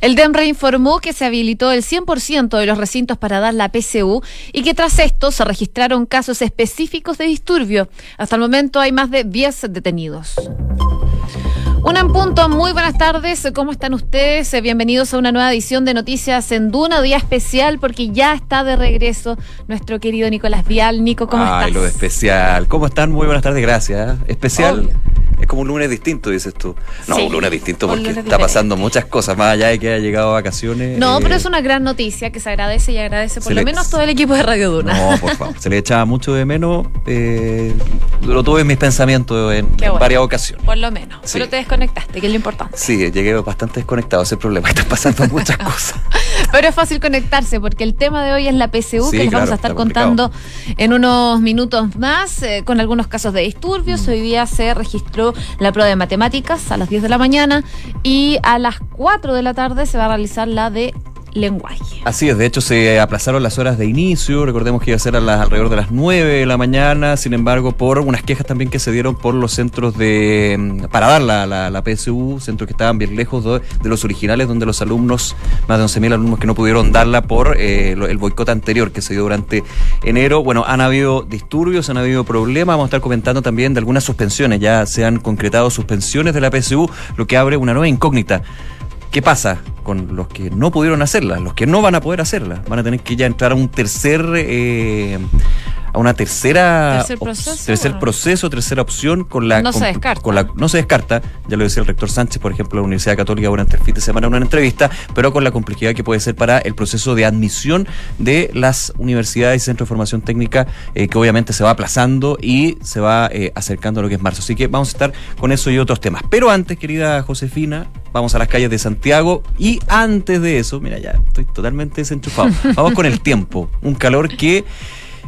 El DEMRE informó que se habilitó el 100% de los recintos para dar la PCU y que tras esto se registraron casos específicos de disturbio. Hasta el momento hay más de 10 detenidos. Una en punto, muy buenas tardes, ¿cómo están ustedes? Bienvenidos a una nueva edición de Noticias en Duna, día especial porque ya está de regreso nuestro querido Nicolás Vial. Nico, ¿cómo estás? Ay, lo especial. ¿Cómo están? Muy buenas tardes, gracias. Especial. Es como un lunes distinto, dices tú. No, Sí, un lunes distinto porque lunes está pasando muchas cosas, más allá de que haya llegado a vacaciones. No, eh, pero es una gran noticia que se agradece y agradece por lo le- menos todo el equipo de Radio Duna. No, por favor. Se le echaba mucho de menos. eh, lo tuve en mis pensamientos en, varias ocasiones. Por lo menos. Sí. Pero te desconectaste, que es lo importante. Sí, llegué bastante desconectado, ese problema. Están pasando muchas cosas. Pero es fácil conectarse porque el tema de hoy es la PCU Sí, que les vamos a estar contando en unos minutos más eh, con algunos casos de disturbios. Mm. Hoy día se registró la prueba de matemáticas a las 10 de la mañana y a las 4 de la tarde se va a realizar la de lenguaje. Así es, de hecho se aplazaron las horas de inicio, recordemos que iba a ser a las, alrededor de las 9 de la mañana, sin embargo por unas quejas también que se dieron por los centros de mm, para dar la, la, la PSU, centros que estaban bien lejos de, los originales, donde los alumnos, más de 11.000 alumnos que no pudieron darla por eh, el boicot anterior que se dio durante enero. Bueno, han habido disturbios, han habido problemas, vamos a estar comentando también de algunas suspensiones, ya se han concretado suspensiones de la PSU, lo que abre una nueva incógnita. ¿Qué pasa con los que no pudieron hacerla? Los que no van a poder hacerla. Van a tener que ya entrar a un tercer. eh, a una tercera Tercer proceso, tercer proceso, tercera opción con la No se con- descarta. con la- no se descarta, ya lo decía el rector Sánchez, por ejemplo, de la Universidad Católica durante el fin de semana en una entrevista, pero con la complejidad que puede ser para el proceso de admisión de las universidades y centros de formación técnica, eh, que obviamente se va aplazando y se va eh, acercando a lo que es marzo. Así que vamos a estar con eso y otros temas. Pero antes, querida Josefina, vamos a las calles de Santiago y antes de eso, mira, ya estoy totalmente desenchufado. Vamos con el tiempo, un calor que...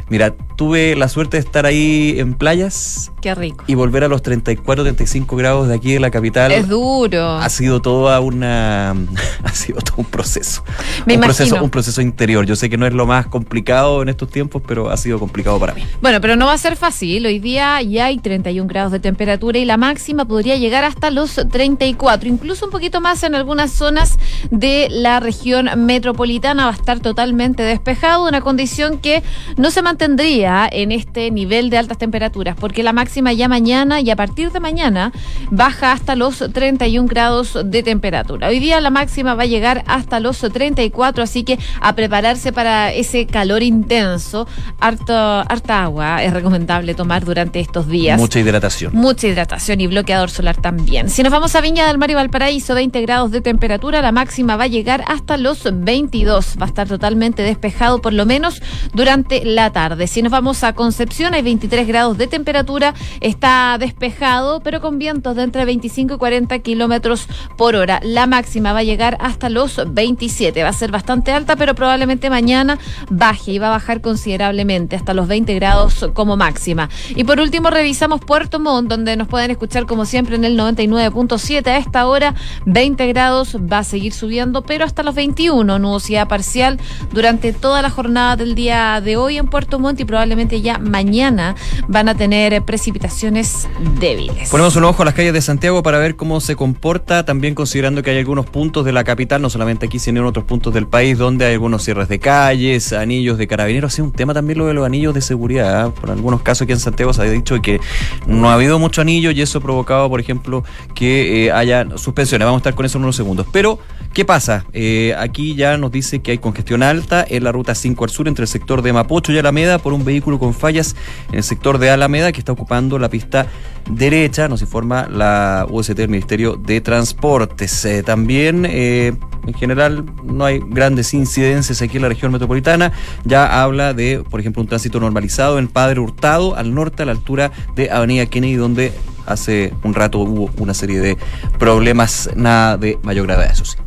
Mira, tuve la suerte de estar ahí en playas Qué rico. y volver a los 34, 35 grados de aquí de la capital. Es duro. Ha sido toda una ha sido todo un proceso. Me un proceso, imagino. un proceso interior. Yo sé que no es lo más complicado en estos tiempos, pero ha sido complicado para mí. Bueno, pero no va a ser fácil. Hoy día ya hay 31 grados de temperatura y la máxima podría llegar hasta los 34, incluso un poquito más en algunas zonas de la región metropolitana. Va a estar totalmente despejado, una condición que no se mantendría en este nivel de altas temperaturas, porque la máxima ya mañana y a partir de mañana baja hasta los 31 grados de temperatura. Hoy día la máxima va a llegar hasta los 34, así que a prepararse para ese calor intenso. Harto, harta agua es recomendable tomar durante estos días. Mucha hidratación. Mucha hidratación y bloqueador solar también. Si nos vamos a Viña del Mar y Valparaíso, 20 grados de temperatura, la máxima va a llegar hasta los 22. Va a estar totalmente despejado por lo menos durante la tarde. Si nos vamos a Concepción, hay 23 grados de temperatura, está despejado, pero con vientos de entre 25 y 40 kilómetros por hora. La máxima va a llegar hasta los 27. Va a ser bastante alta, pero probablemente mañana baje y va a bajar considerablemente hasta los 20 grados como máxima. Y por último, revisamos Puerto Montt, donde nos pueden escuchar como siempre en el 99.7 a esta hora. 20 grados va a seguir subiendo, pero hasta los 21. Nubosidad parcial durante toda la jornada del día de hoy en Puerto Montt y probablemente ya mañana van a tener precipitaciones débiles. Ponemos un ojo a las calles de Santiago para ver cómo se comporta, también considerando que hay algunos puntos de la capital, no solamente aquí, sino en otros puntos del país, donde hay algunos cierres de calles, anillos de carabineros. Ha sido un tema también lo de los anillos de seguridad. ¿eh? Por algunos casos aquí en Santiago se ha dicho que no ha habido mucho anillo y eso ha provocado, por ejemplo, que eh, haya suspensiones. Vamos a estar con eso en unos segundos. Pero, ¿qué pasa? Eh, aquí ya nos dice que hay congestión alta en la ruta 5 al sur entre el sector de Mapocho y Alameda por un vehículo con fallas en el sector de Alameda que está ocupando la pista derecha, nos informa la UST del Ministerio de Transportes. Eh, también, eh, en general, no hay grandes incidencias aquí en la región metropolitana. Ya habla de, por ejemplo, un tránsito normalizado en Padre Hurtado, al norte, a la altura de Avenida Kennedy, donde hace un rato hubo una serie de problemas, nada de mayor gravedad, eso sí.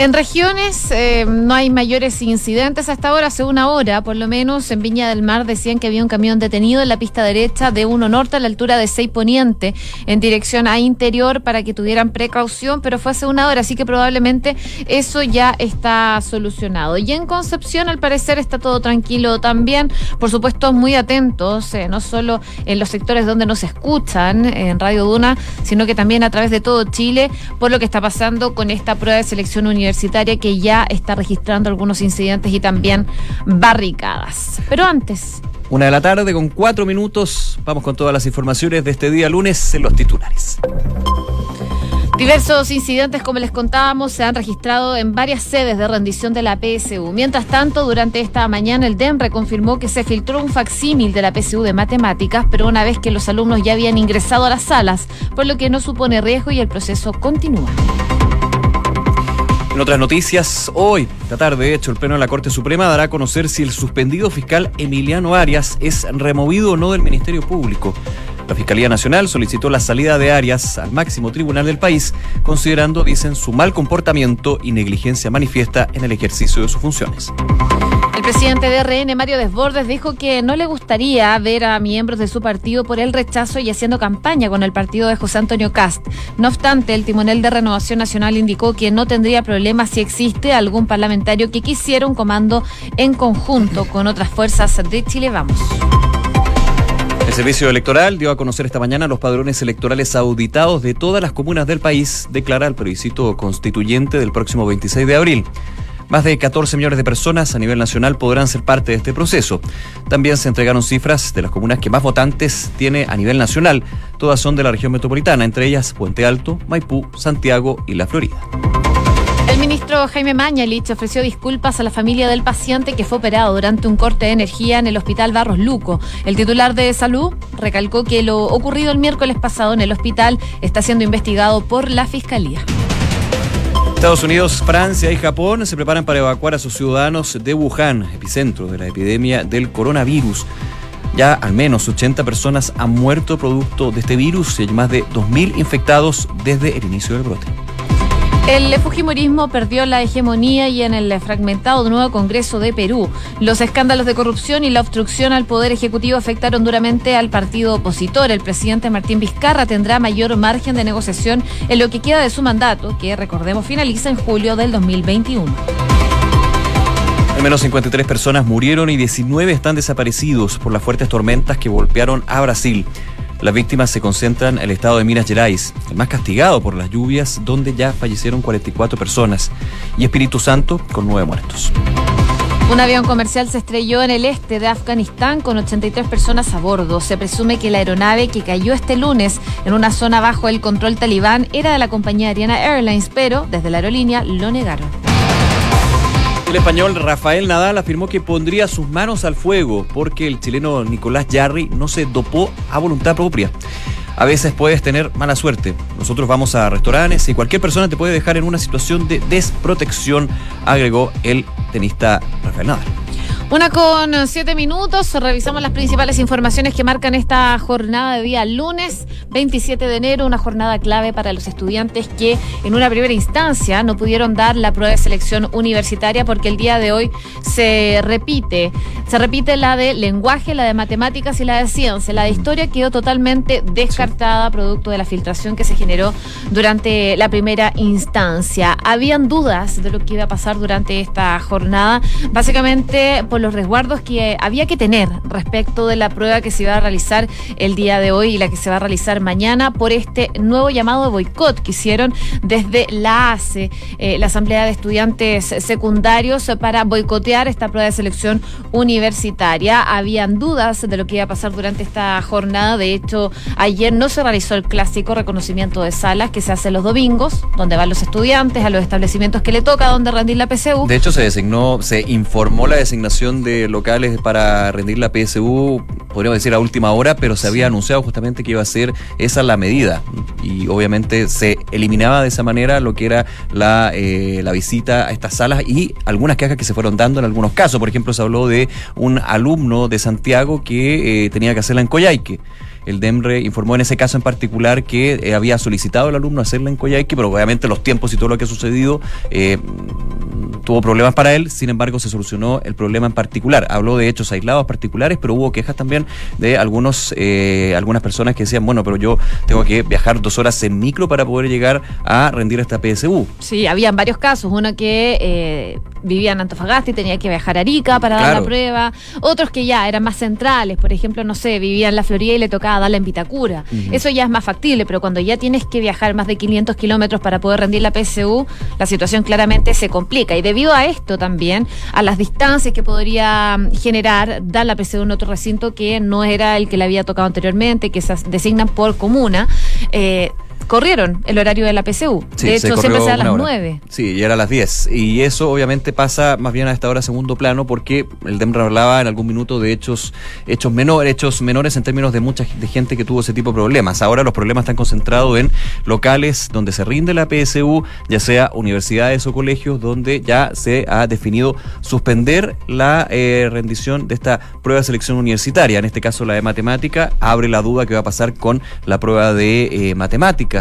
En regiones eh, no hay mayores incidentes hasta ahora, hace una hora por lo menos en Viña del Mar decían que había un camión detenido en la pista derecha de 1 Norte a la altura de 6 Poniente en dirección a Interior para que tuvieran precaución, pero fue hace una hora, así que probablemente eso ya está solucionado. Y en Concepción al parecer está todo tranquilo también, por supuesto muy atentos, eh, no solo en los sectores donde nos escuchan en Radio Duna, sino que también a través de todo Chile por lo que está pasando con esta prueba de selección universitaria universitaria que ya está registrando algunos incidentes y también barricadas. Pero antes... Una de la tarde con cuatro minutos. Vamos con todas las informaciones de este día lunes en los titulares. Diversos incidentes, como les contábamos, se han registrado en varias sedes de rendición de la PSU. Mientras tanto, durante esta mañana el DEMRE confirmó que se filtró un facsímil de la PSU de matemáticas, pero una vez que los alumnos ya habían ingresado a las salas, por lo que no supone riesgo y el proceso continúa. En otras noticias, hoy, esta tarde, de hecho, el Pleno de la Corte Suprema dará a conocer si el suspendido fiscal Emiliano Arias es removido o no del Ministerio Público. La Fiscalía Nacional solicitó la salida de Arias al máximo tribunal del país, considerando, dicen, su mal comportamiento y negligencia manifiesta en el ejercicio de sus funciones. El presidente de RN, Mario Desbordes, dijo que no le gustaría ver a miembros de su partido por el rechazo y haciendo campaña con el partido de José Antonio Cast. No obstante, el timonel de Renovación Nacional indicó que no tendría problema si existe algún parlamentario que quisiera un comando en conjunto con otras fuerzas de Chile Vamos. El Servicio Electoral dio a conocer esta mañana los padrones electorales auditados de todas las comunas del país, declara el plebiscito constituyente del próximo 26 de abril. Más de 14 millones de personas a nivel nacional podrán ser parte de este proceso. También se entregaron cifras de las comunas que más votantes tiene a nivel nacional. Todas son de la región metropolitana, entre ellas Puente Alto, Maipú, Santiago y La Florida. El ministro Jaime Mañalich ofreció disculpas a la familia del paciente que fue operado durante un corte de energía en el hospital Barros Luco. El titular de salud recalcó que lo ocurrido el miércoles pasado en el hospital está siendo investigado por la fiscalía. Estados Unidos, Francia y Japón se preparan para evacuar a sus ciudadanos de Wuhan, epicentro de la epidemia del coronavirus. Ya al menos 80 personas han muerto producto de este virus y hay más de 2.000 infectados desde el inicio del brote. El fujimorismo perdió la hegemonía y en el fragmentado nuevo Congreso de Perú. Los escándalos de corrupción y la obstrucción al Poder Ejecutivo afectaron duramente al partido opositor. El presidente Martín Vizcarra tendrá mayor margen de negociación en lo que queda de su mandato, que recordemos finaliza en julio del 2021. Al menos 53 personas murieron y 19 están desaparecidos por las fuertes tormentas que golpearon a Brasil. Las víctimas se concentran en el estado de Minas Gerais, el más castigado por las lluvias, donde ya fallecieron 44 personas, y Espíritu Santo con nueve muertos. Un avión comercial se estrelló en el este de Afganistán con 83 personas a bordo. Se presume que la aeronave que cayó este lunes en una zona bajo el control talibán era de la compañía Ariana Airlines, pero desde la aerolínea lo negaron. El español Rafael Nadal afirmó que pondría sus manos al fuego porque el chileno Nicolás Jarry no se dopó a voluntad propia. A veces puedes tener mala suerte. Nosotros vamos a restaurantes y cualquier persona te puede dejar en una situación de desprotección, agregó el tenista Rafael Nadal. Una con siete minutos, revisamos las principales informaciones que marcan esta jornada de día lunes 27 de enero, una jornada clave para los estudiantes que en una primera instancia no pudieron dar la prueba de selección universitaria porque el día de hoy se repite, se repite la de lenguaje, la de matemáticas y la de ciencia. La de historia quedó totalmente descartada producto de la filtración que se generó durante la primera instancia. Habían dudas de lo que iba a pasar durante esta jornada, básicamente por los resguardos que había que tener respecto de la prueba que se iba a realizar el día de hoy y la que se va a realizar mañana por este nuevo llamado de boicot que hicieron desde la ACE, eh, la Asamblea de Estudiantes Secundarios, para boicotear esta prueba de selección universitaria. Habían dudas de lo que iba a pasar durante esta jornada. De hecho, ayer no se realizó el clásico reconocimiento de salas que se hace los domingos, donde van los estudiantes a los establecimientos que le toca, donde rendir la PSU. De hecho, se designó, se informó la designación de locales para rendir la PSU, podríamos decir a última hora, pero se había anunciado justamente que iba a ser esa la medida. Y obviamente se eliminaba de esa manera lo que era la, eh, la visita a estas salas y algunas quejas que se fueron dando en algunos casos. Por ejemplo, se habló de un alumno de Santiago que eh, tenía que hacerla en Coyhaique. El DEMRE informó en ese caso en particular que eh, había solicitado el alumno hacerla en Coyhaique, pero obviamente los tiempos y todo lo que ha sucedido tuvo problemas para él, sin embargo se solucionó el problema en particular. Habló de hechos aislados particulares, pero hubo quejas también de algunos eh, algunas personas que decían, bueno, pero yo tengo que viajar dos horas en micro para poder llegar a rendir esta PSU. Sí, habían varios casos. Uno que eh, vivía en Antofagasta y tenía que viajar a Arica para dar la prueba. Otros que ya eran más centrales, por ejemplo, no sé, vivía en la Florida y le tocaba darla en Vitacura. Eso ya es más factible, pero cuando ya tienes que viajar más de 500 kilómetros para poder rendir la PSU, la situación claramente se complica. Y debido a esto también, a las distancias que podría generar dar la PSU en otro recinto que no era el que le había tocado anteriormente, que se designan por comuna, eh, corrieron el horario de la PCU. de hecho, siempre se a las 9. Sí, y era a las 10. Y eso obviamente pasa más bien a esta hora segundo plano porque el DEMRA hablaba en algún minuto de hechos, hechos, menores, hechos menores en términos de mucha de gente que tuvo ese tipo de problemas. Ahora los problemas están concentrados en locales donde se rinde la PSU, ya sea universidades o colegios, donde ya se ha definido suspender la eh, rendición de esta prueba de selección universitaria. En este caso la de matemática abre la duda que va a pasar con la prueba de eh, matemática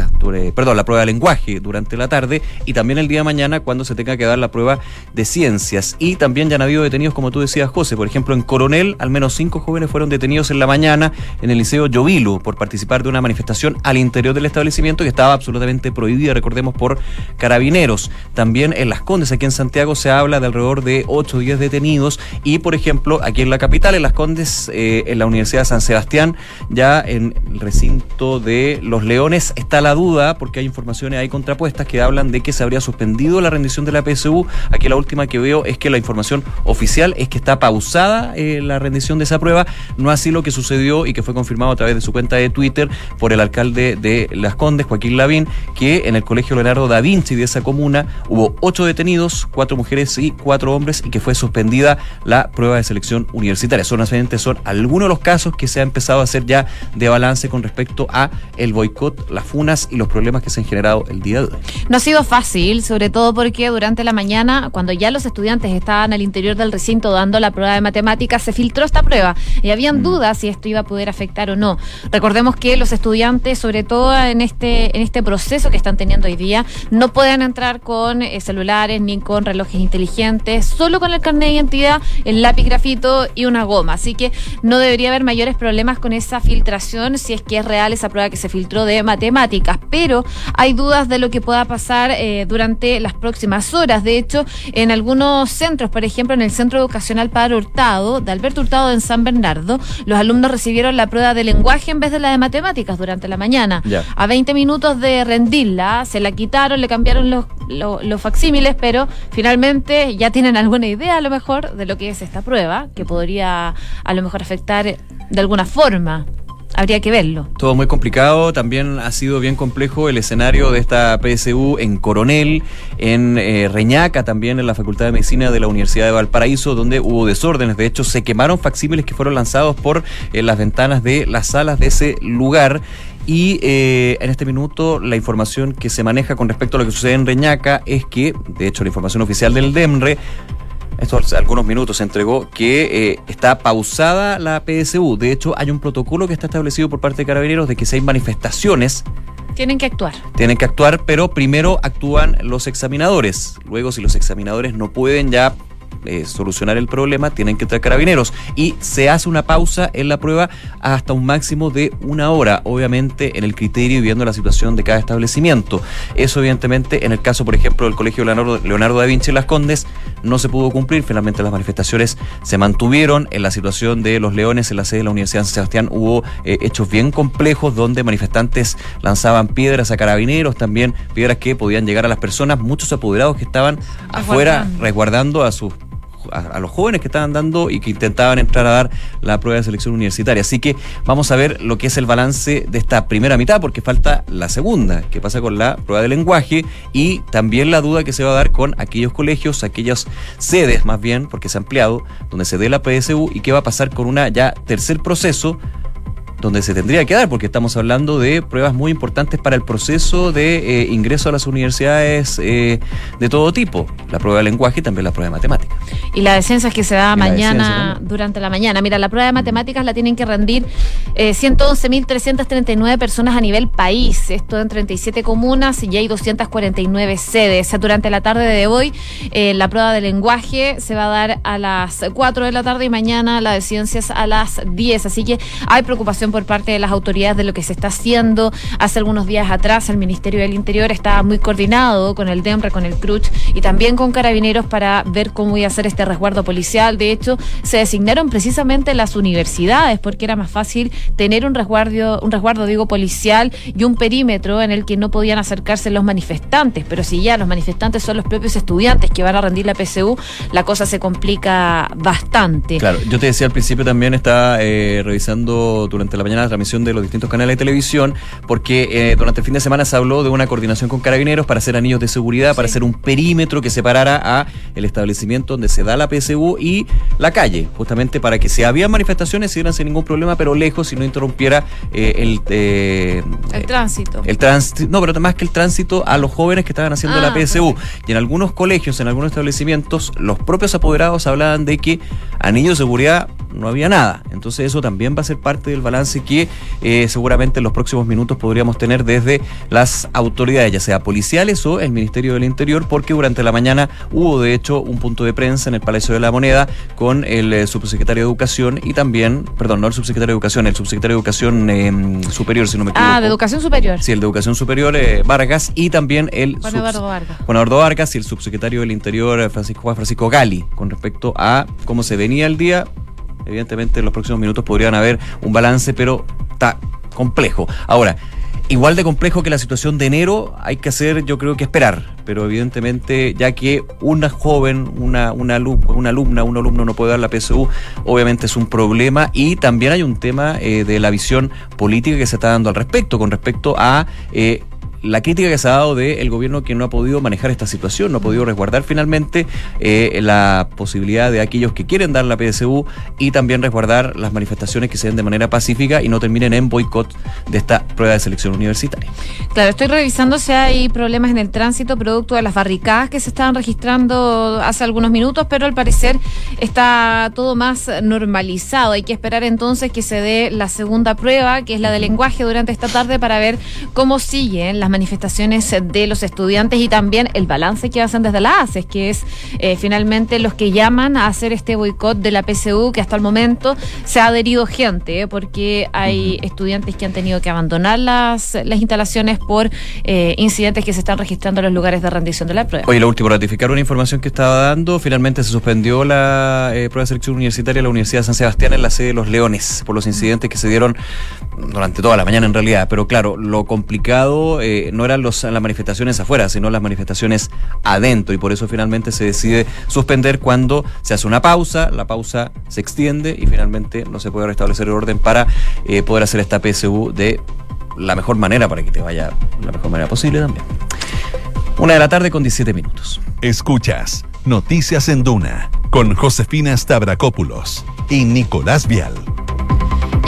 perdón, la prueba de lenguaje durante la tarde y también el día de mañana cuando se tenga que dar la prueba de ciencias. Y también ya han habido detenidos, como tú decías, José. Por ejemplo, en Coronel, al menos cinco jóvenes fueron detenidos en la mañana en el Liceo Yovilu por participar de una manifestación al interior del establecimiento que estaba absolutamente prohibida, recordemos, por carabineros. También en Las Condes, aquí en Santiago, se habla de alrededor de 8 o 10 detenidos. Y, por ejemplo, aquí en la capital, en Las Condes, eh, en la Universidad de San Sebastián, ya en el recinto de Los Leones, está la duda, porque hay informaciones ahí contrapuestas que hablan de que se habría suspendido la rendición de la PSU. Aquí la última que veo es que la información oficial es que está pausada eh, la rendición de esa prueba. No así lo que sucedió y que fue confirmado a través de su cuenta de Twitter por el alcalde de Las Condes, Joaquín Lavín, que en el colegio Leonardo da Vinci de esa comuna hubo ocho detenidos, cuatro mujeres y cuatro hombres, y que fue suspendida la prueba de selección universitaria. Son, son algunos de los casos que se ha empezado a hacer ya de balance con respecto a el boicot, las funas y los problemas que se han generado el día de hoy. No ha sido fácil, sobre todo porque durante la mañana, cuando ya los estudiantes estaban al interior del recinto dando la prueba de matemáticas, se filtró esta prueba y habían mm. dudas si esto iba a poder afectar o no. Recordemos que los estudiantes, sobre todo en este, en este proceso que están teniendo hoy día, no pueden entrar con eh, celulares ni con relojes inteligentes, solo con el carnet de identidad, el lápiz grafito y una goma. Así que no debería haber mayores problemas con esa filtración si es que es real esa prueba que se filtró de matemáticas pero hay dudas de lo que pueda pasar eh, durante las próximas horas. De hecho, en algunos centros, por ejemplo, en el Centro Educacional Padre Hurtado, de Alberto Hurtado en San Bernardo, los alumnos recibieron la prueba de lenguaje en vez de la de matemáticas durante la mañana. A 20 minutos de rendirla, se la quitaron, le cambiaron los, los, los facsímiles, pero finalmente ya tienen alguna idea a lo mejor de lo que es esta prueba, que podría a lo mejor afectar de alguna forma habría que verlo. Todo muy complicado, también ha sido bien complejo el escenario de esta PSU en Coronel, en eh, Reñaca, también en la Facultad de Medicina de la Universidad de Valparaíso, donde hubo desórdenes. De hecho, se quemaron facsímiles que fueron lanzados por eh, las ventanas de las salas de ese lugar. Y eh, en este minuto la información que se maneja con respecto a lo que sucede en Reñaca es que, de hecho, la información oficial del DEMRE estos algunos minutos se entregó que eh, está pausada la PSU. De hecho, hay un protocolo que está establecido por parte de carabineros de que si hay manifestaciones tienen que actuar. Tienen que actuar, pero primero actúan los examinadores. Luego, si los examinadores no pueden ya eh, solucionar el problema, tienen que traer carabineros. Y se hace una pausa en la prueba hasta un máximo de una hora, obviamente en el criterio y viendo la situación de cada establecimiento. Eso, evidentemente, en el caso, por ejemplo, del Colegio Leonardo, Leonardo da Vinci en Las Condes, no se pudo cumplir. Finalmente, las manifestaciones se mantuvieron. En la situación de los Leones, en la sede de la Universidad de San Sebastián, hubo eh, hechos bien complejos donde manifestantes lanzaban piedras a carabineros, también piedras que podían llegar a las personas. Muchos apoderados que estaban afuera resguardando a sus a, los jóvenes que estaban dando y que intentaban entrar a dar la prueba de selección universitaria. Así que vamos a ver lo que es el balance de esta primera mitad, porque falta la segunda, que pasa con la prueba de lenguaje y también la duda que se va a dar con aquellos colegios, aquellas sedes más bien, porque se ha ampliado, donde se dé la PSU y qué va a pasar con una ya tercer proceso donde se tendría que dar, porque estamos hablando de pruebas muy importantes para el proceso de eh, ingreso a las universidades eh, de todo tipo, la prueba de lenguaje y también la prueba de matemáticas. Y la de ciencias que se da mañana, durante la mañana. Mira, la prueba de matemáticas la tienen que rendir eh, 111.339 personas a nivel país, esto en 37 comunas y hay 249 sedes. Durante la tarde de hoy, eh, la prueba de lenguaje se va a dar a las 4 de la tarde y mañana la de ciencias a las 10, así que hay preocupación por parte de las autoridades de lo que se está haciendo. Hace algunos días atrás el Ministerio del Interior estaba muy coordinado con el DEMRE, con el CRUCH y también con carabineros para ver cómo iba a ser este resguardo policial. De hecho, se designaron precisamente las universidades porque era más fácil tener un resguardo, un resguardo digo policial y un perímetro en el que no podían acercarse los manifestantes, pero si ya los manifestantes son los propios estudiantes que van a rendir la PSU, la cosa se complica bastante. Claro, yo te decía al principio también está eh, revisando durante la mañana la transmisión de los distintos canales de televisión, porque eh, durante el fin de semana se habló de una coordinación con carabineros para hacer anillos de seguridad, para hacer un perímetro que separara a el establecimiento donde se da la PSU y la calle, justamente para que si había manifestaciones se dieran sin ningún problema, pero lejos y no interrumpiera eh, el, el tránsito. El tránsito, no, pero más que el tránsito a los jóvenes que estaban haciendo la ah, PSU. Y en algunos colegios, en algunos establecimientos, los propios apoderados hablaban de que anillos de seguridad no había nada. Entonces eso también va a ser parte del balance que eh, seguramente en los próximos minutos podríamos tener desde las autoridades, ya sea policiales o el Ministerio del Interior, porque durante la mañana hubo de hecho un punto de prensa en el Palacio de la Moneda con el eh, subsecretario de Educación y también, perdón, no el subsecretario de Educación, el subsecretario de Educación em, Superior, si no me equivoco. Ah, de Educación Superior. Sí, el de Educación Superior, eh, Vargas, y también el... Juan Eduardo Vargas. Juan Eduardo Vargas y el subsecretario del Interior, Francisco Juan Francisco Gali, con respecto a cómo se venía el día Evidentemente en los próximos minutos podrían haber un balance, pero está complejo. Ahora, igual de complejo que la situación de enero, hay que hacer, yo creo que esperar, pero evidentemente, ya que una joven, una, una, alumna, un alumno no puede dar la PSU, obviamente es un problema y también hay un tema eh, de la visión política que se está dando al respecto, con respecto a eh, la crítica que se ha dado del gobierno que no ha podido manejar esta situación, no ha podido resguardar finalmente eh, la posibilidad de aquellos que quieren dar la PSU y también resguardar las manifestaciones que se den de manera pacífica y no terminen en boicot de esta prueba de selección universitaria. Claro, estoy revisando si hay problemas en el tránsito producto de las barricadas que se estaban registrando hace algunos minutos, pero al parecer está todo más normalizado. Hay que esperar entonces que se dé la segunda prueba, que es la de lenguaje, durante esta tarde para ver cómo siguen las manifestaciones de los estudiantes y también el balance que hacen desde la ACES, que es eh, finalmente los que llaman a hacer este boicot de la PSU, que hasta el momento se ha adherido gente, eh, porque hay estudiantes que han tenido que abandonar las, las instalaciones por eh, incidentes que se están registrando en los lugares de rendición de la prueba. Oye, lo último, ratificar una información que estaba dando, finalmente se suspendió la prueba de selección universitaria en la Universidad de San Sebastián en la sede de Los Leones, por los incidentes que se dieron durante toda la mañana en realidad, pero claro, lo complicado no eran los, las manifestaciones afuera, sino las manifestaciones adentro. Y por eso finalmente se decide suspender cuando se hace una pausa, la pausa se extiende y finalmente no se puede restablecer el orden para eh, poder hacer esta PSU de la mejor manera, para que te vaya la mejor manera posible también. Una de la tarde con 17 minutos. Escuchas Noticias en Duna con Josefina Stavrakopoulos y Nicolás Vial.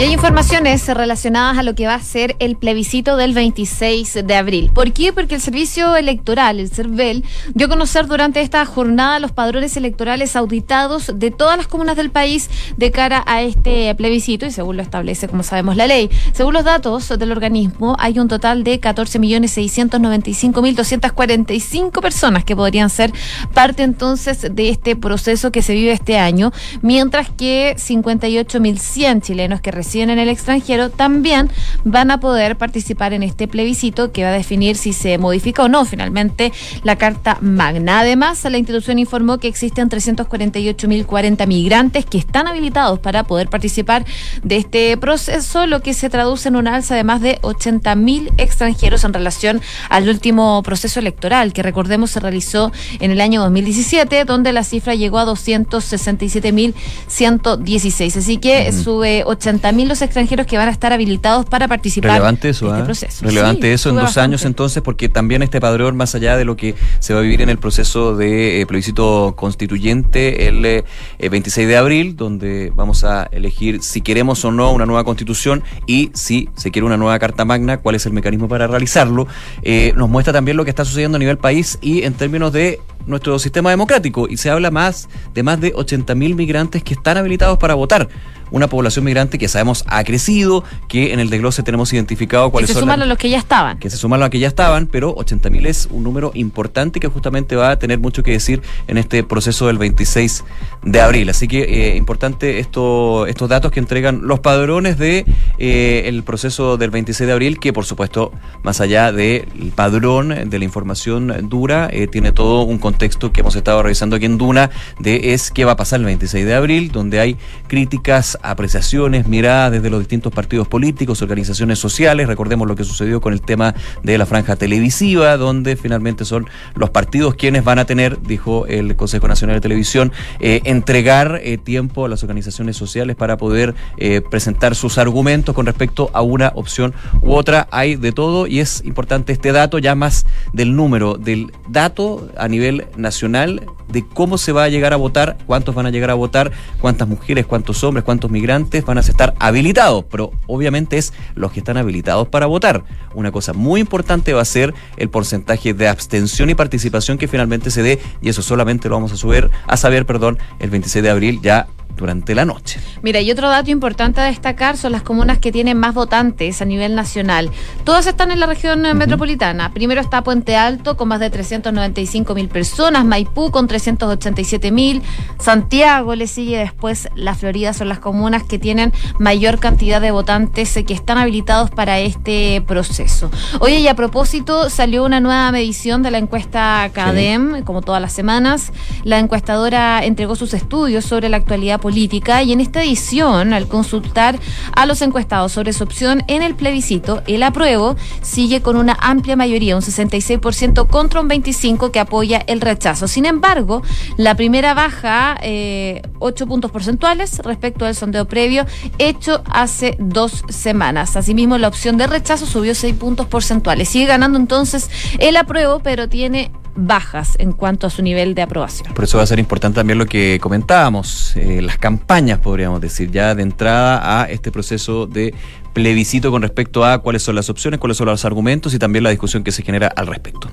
Y hay informaciones relacionadas a lo que va a ser el plebiscito del 26 de abril. ¿Por qué? Porque el Servicio Electoral, el CERVEL, dio a conocer durante esta jornada los padrones electorales auditados de todas las comunas del país de cara a este plebiscito y según lo establece, como sabemos, la ley. Según los datos del organismo, hay un total de 14.695.245 personas que podrían ser parte entonces de este proceso que se vive este año, mientras que 58.100 chilenos que residen en el extranjero también van a poder participar en este plebiscito que va a definir si se modifica o no finalmente la Carta Magna. Además, la institución informó que existen 348.040 migrantes que están habilitados para poder participar de este proceso, lo que se traduce en un alza de más de 80.000 extranjeros en relación al último proceso electoral, que recordemos se realizó en el año 2017, donde la cifra llegó a 267.116. Así que sube 80.000 80.000 los extranjeros que van a estar habilitados para participar Relevante eso, en este ¿ah? proceso. Relevante Sí, eso en dos bastante. años entonces, porque también este padrón, más allá de lo que se va a vivir en el proceso de eh, plebiscito constituyente el eh, eh, 26 de abril, donde vamos a elegir si queremos o no una nueva constitución y si se quiere una nueva carta magna, cuál es el mecanismo para realizarlo, eh, nos muestra también lo que está sucediendo a nivel país y en términos de nuestro sistema democrático. Y se habla más de más de 80.000 migrantes que están habilitados para votar. Una población migrante que sabemos ha crecido, que en el desglose tenemos identificado Que cuáles se son suman las- a los que ya estaban. que se suman a los que ya estaban, pero 80.000 es un número importante que justamente va a tener mucho que decir en este proceso del 26 de abril. Así que eh, importante esto, estos datos que entregan los padrones de eh, el proceso del 26 de abril, que por supuesto, más allá del padrón de la información dura, eh, tiene todo un contexto que hemos estado revisando aquí en Duna, de es qué va a pasar el 26 de abril, donde hay críticas, apreciaciones, miradas desde los distintos partidos políticos, organizaciones sociales. Recordemos lo que sucedió con el tema de la franja televisiva, donde finalmente son los partidos quienes van a tener, dijo el Consejo Nacional de Televisión, eh, entregar eh, tiempo a las organizaciones sociales para poder eh, presentar sus argumentos con respecto a una opción u otra. Hay de todo y es importante este dato, ya más del número, del dato a nivel nacional de cómo se va a llegar a votar, cuántos van a llegar a votar, cuántas mujeres, cuántos hombres, cuántos migrantes van a estar habilitados, pero obviamente es los que están habilitados para votar. Una cosa muy importante va a ser el porcentaje de abstención y participación que finalmente se dé y eso solamente lo vamos a saber, a saber, perdón, el 26 de abril ya durante la noche. Mira, y otro dato importante a destacar son las comunas que tienen más votantes a nivel nacional. Todas están en la región eh, metropolitana. Primero está Puente Alto con más de 395 mil personas, Maipú con 387 mil, Santiago le sigue después, la Florida son las comunas que tienen mayor cantidad de votantes eh, que están habilitados para este proceso. Oye, y a propósito, salió una nueva medición de la encuesta CADEM, como todas las semanas. La encuestadora entregó sus estudios sobre la actualidad política y en esta edición, al consultar a los encuestados sobre su opción en el plebiscito, el apruebo sigue con una amplia mayoría, un 66% contra un 25% que apoya el rechazo. Sin embargo, la primera baja eh, 8 puntos porcentuales respecto al sondeo previo hecho hace dos semanas. Asimismo, la opción de rechazo subió 6 puntos porcentuales. Sigue ganando entonces el apruebo, pero tiene bajas en cuanto a su nivel de aprobación. Por eso va a ser importante también lo que comentábamos, eh, las campañas, podríamos decir, ya de entrada a este proceso de plebiscito con respecto a cuáles son las opciones, cuáles son los argumentos y también la discusión que se genera al respecto.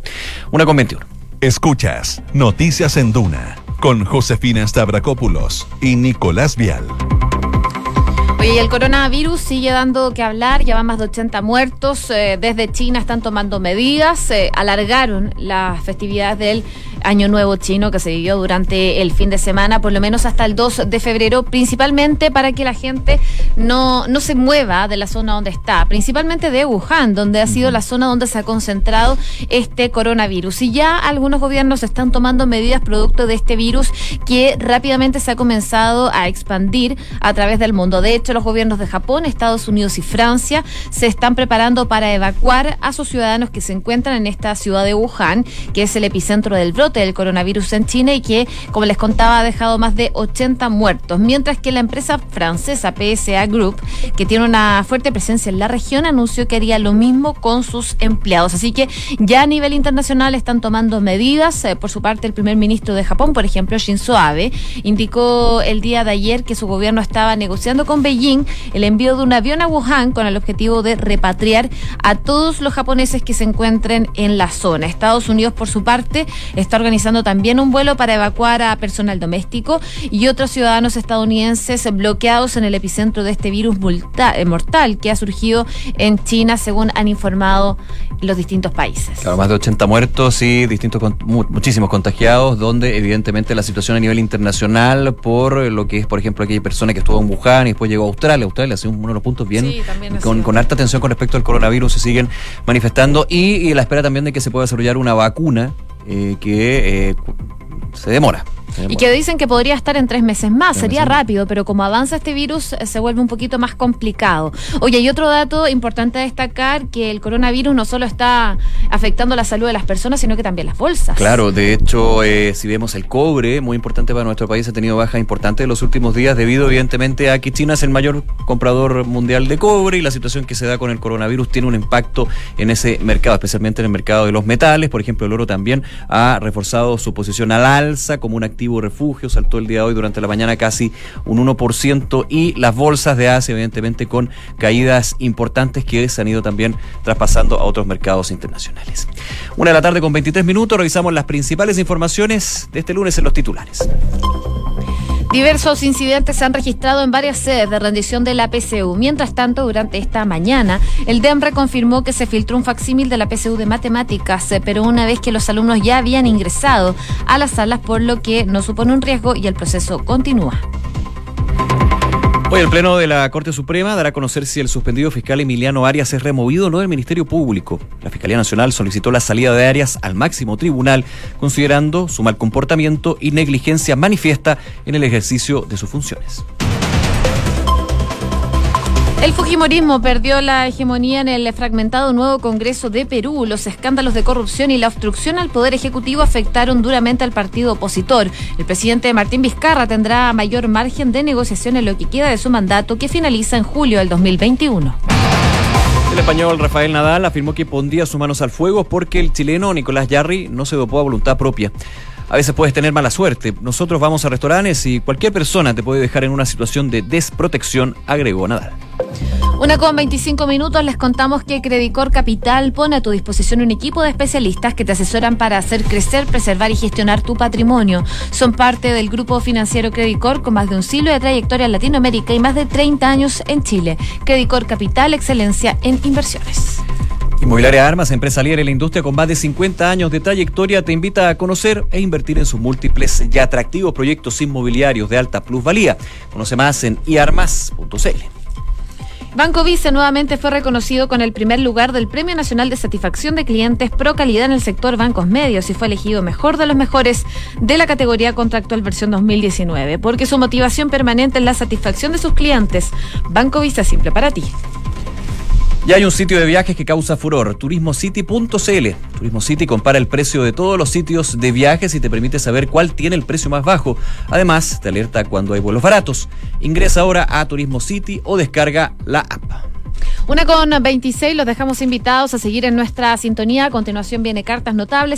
Una con 21. Escuchas Noticias en Duna con Josefina Stavrakopoulos y Nicolás Vial. Y el coronavirus sigue dando que hablar, ya van más de 80 muertos, eh, desde China están tomando medidas, eh, alargaron las festividades del Año Nuevo chino que se vivió durante el fin de semana, por lo menos hasta el 2 de febrero, principalmente para que la gente no, no se mueva de la zona donde está, principalmente de Wuhan, donde ha sido la zona donde se ha concentrado este coronavirus. Y ya algunos gobiernos están tomando medidas producto de este virus que rápidamente se ha comenzado a expandir a través del mundo. De hecho, los gobiernos de Japón, Estados Unidos y Francia se están preparando para evacuar a sus ciudadanos que se encuentran en esta ciudad de Wuhan, que es el epicentro del brote del coronavirus en China y que, como les contaba, ha dejado más de 80 muertos. Mientras que la empresa francesa PSA Group, que tiene una fuerte presencia en la región, anunció que haría lo mismo con sus empleados. Así que ya a nivel internacional están tomando medidas. Eh, por su parte, el primer ministro de Japón, por ejemplo, Shinzo Abe, indicó el día de ayer que su gobierno estaba negociando con Beijing el envío de un avión a Wuhan con el objetivo de repatriar a todos los japoneses que se encuentren en la zona. Estados Unidos, por su parte, está organizando también un vuelo para evacuar a personal doméstico y otros ciudadanos estadounidenses bloqueados en el epicentro de este virus eh, mortal que ha surgido en China, según han informado los distintos países. Claro, más de 80 muertos y distintos muchísimos contagiados, donde evidentemente la situación a nivel internacional por lo que es, por ejemplo, aquella persona que estuvo en Wuhan y después llegó a Australia. Australia ha sido uno de los puntos bien Sí, con, con harta atención con respecto al coronavirus se siguen manifestando y, y la espera también de que se pueda desarrollar una vacuna eh, que eh, se demora. Y que dicen que podría estar en tres meses más. Sería rápido, pero como avanza este virus eh, se vuelve un poquito más complicado. Oye, y otro dato importante a destacar, que el coronavirus no solo está afectando la salud de las personas, sino que también las bolsas. Claro, de hecho, eh, si vemos el cobre, muy importante para nuestro país, ha tenido baja importante en los últimos días debido evidentemente a que China es el mayor comprador mundial de cobre y la situación que se da con el coronavirus tiene un impacto en ese mercado, especialmente en el mercado de los metales. Por ejemplo, el oro también ha reforzado su posición al alza como un refugio, saltó el día de hoy durante la mañana casi un 1% y las bolsas de Asia evidentemente con caídas importantes que se han ido también traspasando a otros mercados internacionales. Una de la tarde con 23 minutos, revisamos las principales informaciones de este lunes en los titulares. Diversos incidentes se han registrado en varias sedes de rendición de la PCU. Mientras tanto, durante esta mañana, el DEMRE confirmó que se filtró un facsímil de la PCU de matemáticas, eh, pero una vez que los alumnos ya habían ingresado a las salas, por lo que no supone un riesgo y el proceso continúa. Hoy el Pleno de la Corte Suprema dará a conocer si el suspendido fiscal Emiliano Arias es removido o no del Ministerio Público. La Fiscalía Nacional solicitó la salida de Arias al máximo tribunal, considerando su mal comportamiento y negligencia manifiesta en el ejercicio de sus funciones. El Fujimorismo perdió la hegemonía en el fragmentado nuevo Congreso de Perú. Los escándalos de corrupción y la obstrucción al Poder Ejecutivo afectaron duramente al partido opositor. El presidente Martín Vizcarra tendrá mayor margen de negociación en lo que queda de su mandato, que finaliza en julio del 2021. El español Rafael Nadal afirmó que pondría sus manos al fuego porque el chileno Nicolás Yarri no se dopó a voluntad propia. A veces puedes tener mala suerte. Nosotros vamos a restaurantes y cualquier persona te puede dejar en una situación de desprotección, agregó Nadal. Una con 25 minutos les contamos que Credicor Capital pone a tu disposición un equipo de especialistas que te asesoran para hacer crecer, preservar y gestionar tu patrimonio. Son parte del grupo financiero Credicor con más de un siglo de trayectoria en Latinoamérica y más de 30 años en Chile. Credicor Capital, excelencia en inversiones. Inmobiliaria Armas, empresa líder en la industria con más de 50 años de trayectoria, te invita a conocer e invertir en sus múltiples y atractivos proyectos inmobiliarios de alta plusvalía. Conoce más en iarmas.cl. Banco Vice nuevamente fue reconocido con el primer lugar del Premio Nacional de Satisfacción de Clientes Pro Calidad en el sector bancos medios y fue elegido mejor de los mejores de la categoría contractual versión 2019, porque su motivación permanente es la satisfacción de sus clientes. Banco Visa simple para ti. Ya hay un sitio de viajes que causa furor, turismocity.cl. Turismo City compara el precio de todos los sitios de viajes y te permite saber cuál tiene el precio más bajo. Además, te alerta cuando hay vuelos baratos. Ingresa ahora a Turismo City o descarga la app. Una con 26, los dejamos invitados a seguir en nuestra sintonía. A continuación viene Cartas Notables.